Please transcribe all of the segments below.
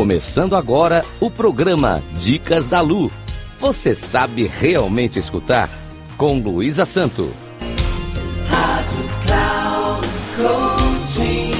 Começando agora o programa Dicas da Lu. Você sabe realmente escutar? Com Luísa Santo. Rádio Cloud Coaching.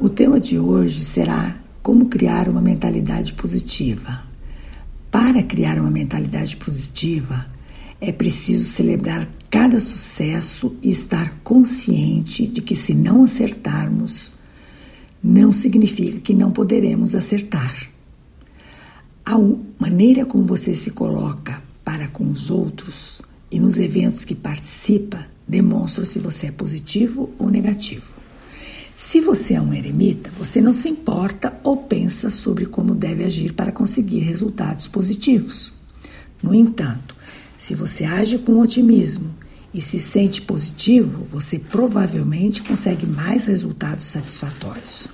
O tema de hoje será como criar uma mentalidade positiva. Para criar uma mentalidade positiva, é preciso celebrar cada sucesso e estar consciente de que, se não acertarmos, não significa que não poderemos acertar. A maneira como você se coloca para com os outros e nos eventos que participa demonstra se você é positivo ou negativo. Se você é um eremita, você não se importa ou pensa sobre como deve agir para conseguir resultados positivos. No entanto, se você age com otimismo e se sente positivo, você provavelmente consegue mais resultados satisfatórios.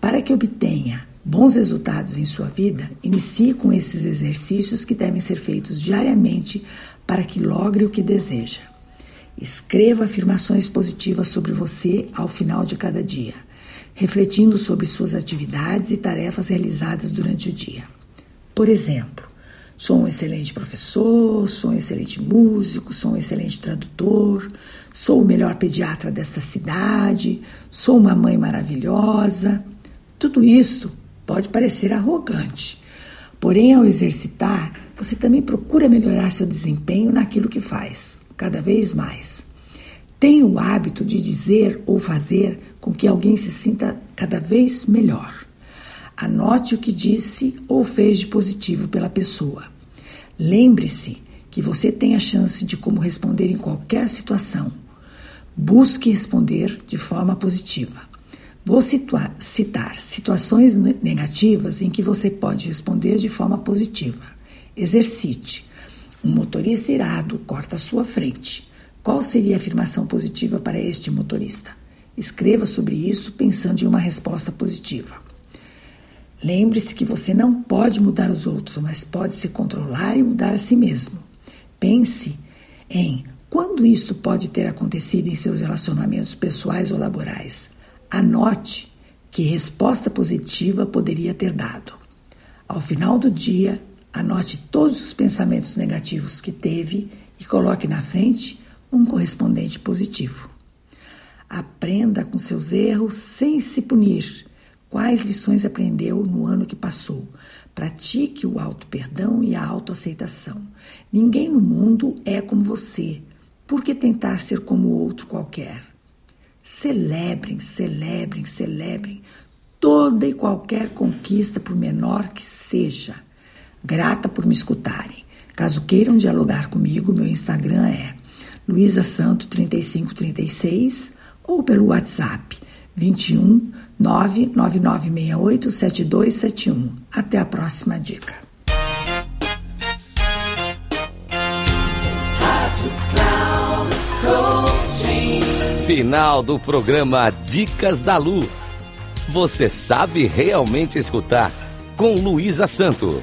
Para que obtenha bons resultados em sua vida, inicie com esses exercícios que devem ser feitos diariamente para que logre o que deseja. Escreva afirmações positivas sobre você ao final de cada dia, refletindo sobre suas atividades e tarefas realizadas durante o dia. Por exemplo, Sou um excelente professor, sou um excelente músico, sou um excelente tradutor, sou o melhor pediatra desta cidade, sou uma mãe maravilhosa. Tudo isso pode parecer arrogante. Porém, ao exercitar, você também procura melhorar seu desempenho naquilo que faz, cada vez mais. Tenha o hábito de dizer ou fazer com que alguém se sinta cada vez melhor. Anote o que disse ou fez de positivo pela pessoa. Lembre-se que você tem a chance de como responder em qualquer situação. Busque responder de forma positiva. Vou citar, citar situações negativas em que você pode responder de forma positiva. Exercite. Um motorista irado corta a sua frente. Qual seria a afirmação positiva para este motorista? Escreva sobre isso pensando em uma resposta positiva. Lembre-se que você não pode mudar os outros, mas pode se controlar e mudar a si mesmo. Pense em quando isto pode ter acontecido em seus relacionamentos pessoais ou laborais. Anote que resposta positiva poderia ter dado. Ao final do dia, anote todos os pensamentos negativos que teve e coloque na frente um correspondente positivo. Aprenda com seus erros sem se punir Quais lições aprendeu no ano que passou? Pratique o auto-perdão e a autoaceitação. Ninguém no mundo é como você. Por que tentar ser como outro qualquer? Celebrem, celebrem, celebrem toda e qualquer conquista, por menor que seja. Grata por me escutarem. Caso queiram dialogar comigo, meu Instagram é Luísa Santo 3536 ou pelo WhatsApp 21 999687271. Até a próxima dica. Final do programa Dicas da Lu. Você sabe realmente escutar com Luísa Santo.